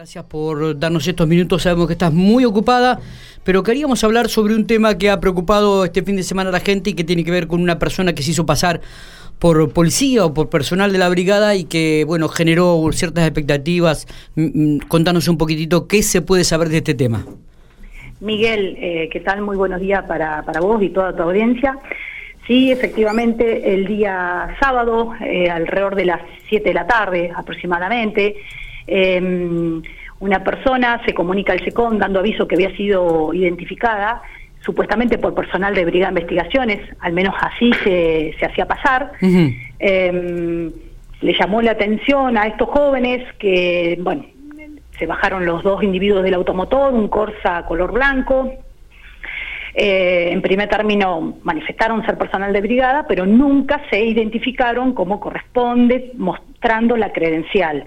Gracias por darnos estos minutos, sabemos que estás muy ocupada, pero queríamos hablar sobre un tema que ha preocupado este fin de semana a la gente y que tiene que ver con una persona que se hizo pasar por policía o por personal de la brigada y que, bueno, generó ciertas expectativas. Mm, mm, contanos un poquitito qué se puede saber de este tema. Miguel, eh, ¿qué tal? Muy buenos días para, para vos y toda tu audiencia. Sí, efectivamente, el día sábado, eh, alrededor de las 7 de la tarde aproximadamente, eh, una persona se comunica al SECON dando aviso que había sido identificada supuestamente por personal de Brigada de Investigaciones, al menos así se, se hacía pasar. Em, le llamó la atención a estos jóvenes que, bueno, se bajaron los dos individuos del automotor, un Corsa color blanco. Eh, en primer término manifestaron ser personal de brigada, pero nunca se identificaron como corresponde mostrando la credencial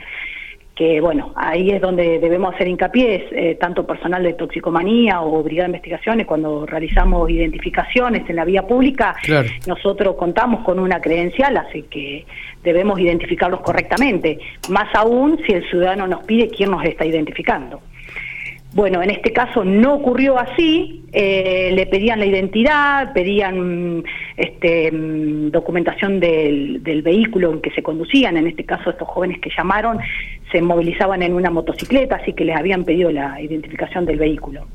que bueno, ahí es donde debemos hacer hincapié, eh, tanto personal de toxicomanía o brigada de investigaciones, cuando realizamos identificaciones en la vía pública, nosotros contamos con una credencial, así que debemos identificarlos correctamente, más aún si el ciudadano nos pide quién nos está identificando. Bueno, en este caso no ocurrió así, eh, le pedían la identidad, pedían este, mm, documentación del, vehículo en que se conducían, en este caso estos jóvenes que llamaron se movilizaban en una motocicleta, así que les habían pedido la identificación del vehículo.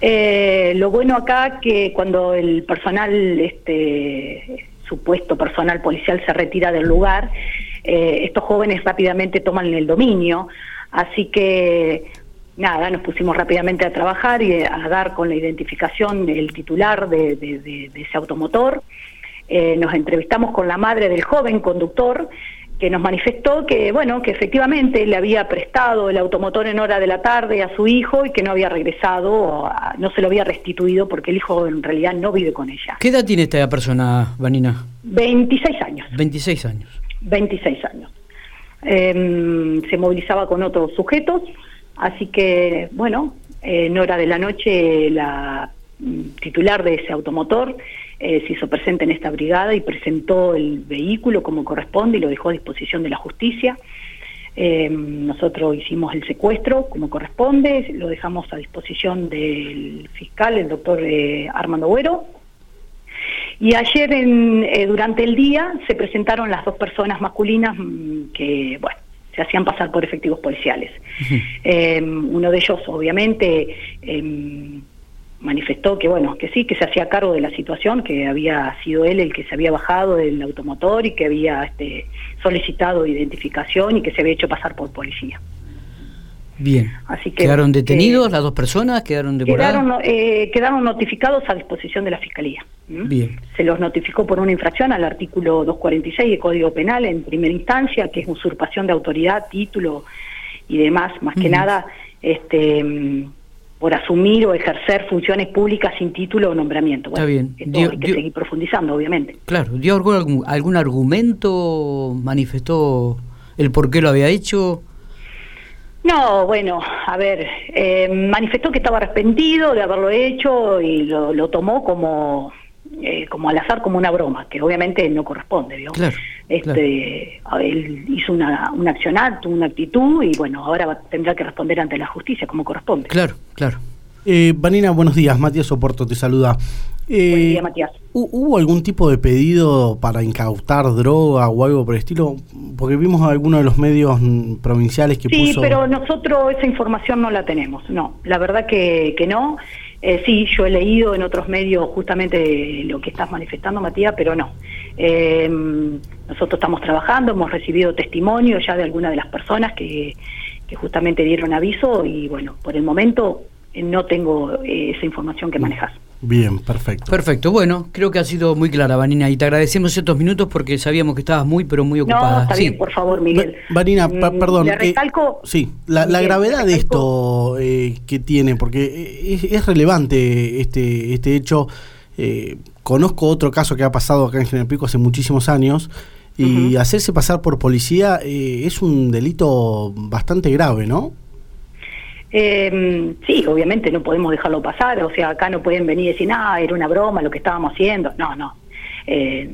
Eh, lo bueno acá que cuando el personal, este supuesto personal policial se retira del lugar, eh, estos jóvenes rápidamente toman el dominio, así que nada, nos pusimos rápidamente a trabajar y a dar con la identificación del titular de, ese automotor. Eh, nos entrevistamos con la madre del joven conductor que nos manifestó que, bueno, que efectivamente le había prestado el automotor en hora de la tarde a su hijo y que no había regresado, no se lo había restituido porque el hijo en realidad no vive con ella. ¿Qué edad tiene esta persona, Vanina? 26 años. 26 años. 26 años. Em, se movilizaba con otros sujetos Así que, bueno, en hora de la noche la titular de ese automotor eh, se hizo presente en esta brigada y presentó el vehículo como corresponde y lo dejó a disposición de la justicia. Eh, nosotros hicimos el secuestro como corresponde, lo dejamos a disposición del fiscal, el doctor eh, Armando Güero. Y ayer en, durante el día se presentaron las dos personas masculinas mm, que, bueno, se hacían pasar por efectivos policiales. Em, uno de ellos, obviamente, em, manifestó que bueno, que sí, que se hacía cargo de la situación, que había sido él el que se había bajado del automotor y que había este, solicitado identificación y que se había hecho pasar por policía. Bien. Así que, ¿Quedaron detenidos las dos personas? ¿Quedaron Quedaron, eh, quedaron notificados a disposición de la Fiscalía. Bien. Se los notificó por una infracción al artículo 246 del Código Penal en primera instancia, que es usurpación de autoridad, título y demás, más que nada este por asumir o ejercer funciones públicas sin título o nombramiento. Está bien. hay que seguir profundizando, obviamente. Claro. ¿Dio algún, algún argumento? ¿Manifestó el por qué lo había hecho? No, bueno, a ver, eh, manifestó que estaba arrepentido de haberlo hecho y lo, tomó como eh, como al azar, como una broma, que obviamente no corresponde, ¿vio? este, Él hizo una, un accionato, una actitud y bueno, ahora tendrá que responder ante la justicia como corresponde. Claro, claro. Eh, Vanina, buenos días. Matías Soporto te saluda. Eh, Buen día, Matías. ¿Hubo algún tipo de pedido para incautar droga o algo por el estilo? Porque vimos algunos de los medios provinciales que sí, puso... pero nosotros esa información no la tenemos, no. La verdad que, que no. Eh, sí, yo he leído en otros medios justamente lo que estás manifestando, Matías, pero no. Eh, nosotros estamos trabajando, hemos recibido testimonio ya de algunas de las personas que, que justamente dieron aviso y bueno, por el momento no tengo eh, esa información que manejas. Bien, perfecto. Perfecto, bueno, creo que ha sido muy clara, Vanina, y te agradecemos estos minutos porque sabíamos que estabas muy, pero muy ocupada. No, está bien, por favor, Miguel. Vanina, mm, perdón. Le eh, recalco... sí, la, gravedad de esto eh, que tiene, porque es, relevante este, este hecho. conozco otro caso que ha pasado acá en General Pico hace muchísimos años, y hacerse pasar por policía es un delito bastante grave, ¿no? Eh, sí, obviamente no podemos dejarlo pasar, o sea, acá no pueden venir y decir, ah, era una broma lo que estábamos haciendo. No, no. Eh,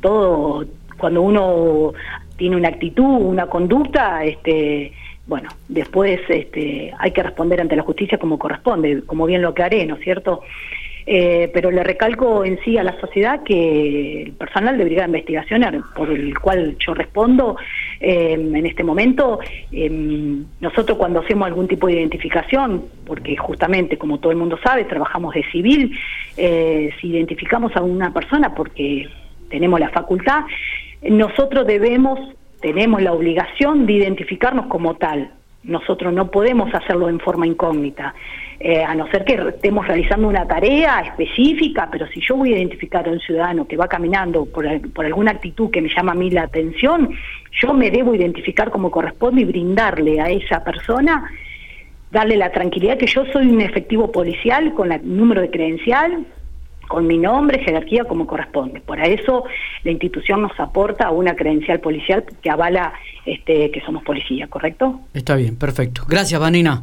todo, cuando uno tiene una actitud, una conducta, este, bueno, después este, hay que responder ante la justicia como corresponde, como bien lo aclaré, ¿no es cierto? Eh, pero le recalco en sí a la sociedad que el personal de Brigada de Investigación, por el cual yo respondo eh, en este momento, em, nosotros cuando hacemos algún tipo de identificación, porque justamente, como todo el mundo sabe, trabajamos de civil, eh, si identificamos a una persona porque tenemos la facultad, nosotros debemos, tenemos la obligación de identificarnos como tal. Nosotros no podemos hacerlo en forma incógnita. Eh, a no ser que estemos realizando una tarea específica, pero si yo voy a identificar a un ciudadano que va caminando por, por alguna actitud que me llama a mí la atención, yo me debo identificar como corresponde y brindarle a esa persona, darle la tranquilidad que yo soy un efectivo policial con el número de credencial, con mi nombre, jerarquía como corresponde. Por eso la institución nos aporta una credencial policial que avala este, que somos policía, ¿correcto? Está bien, perfecto. Gracias, Vanina.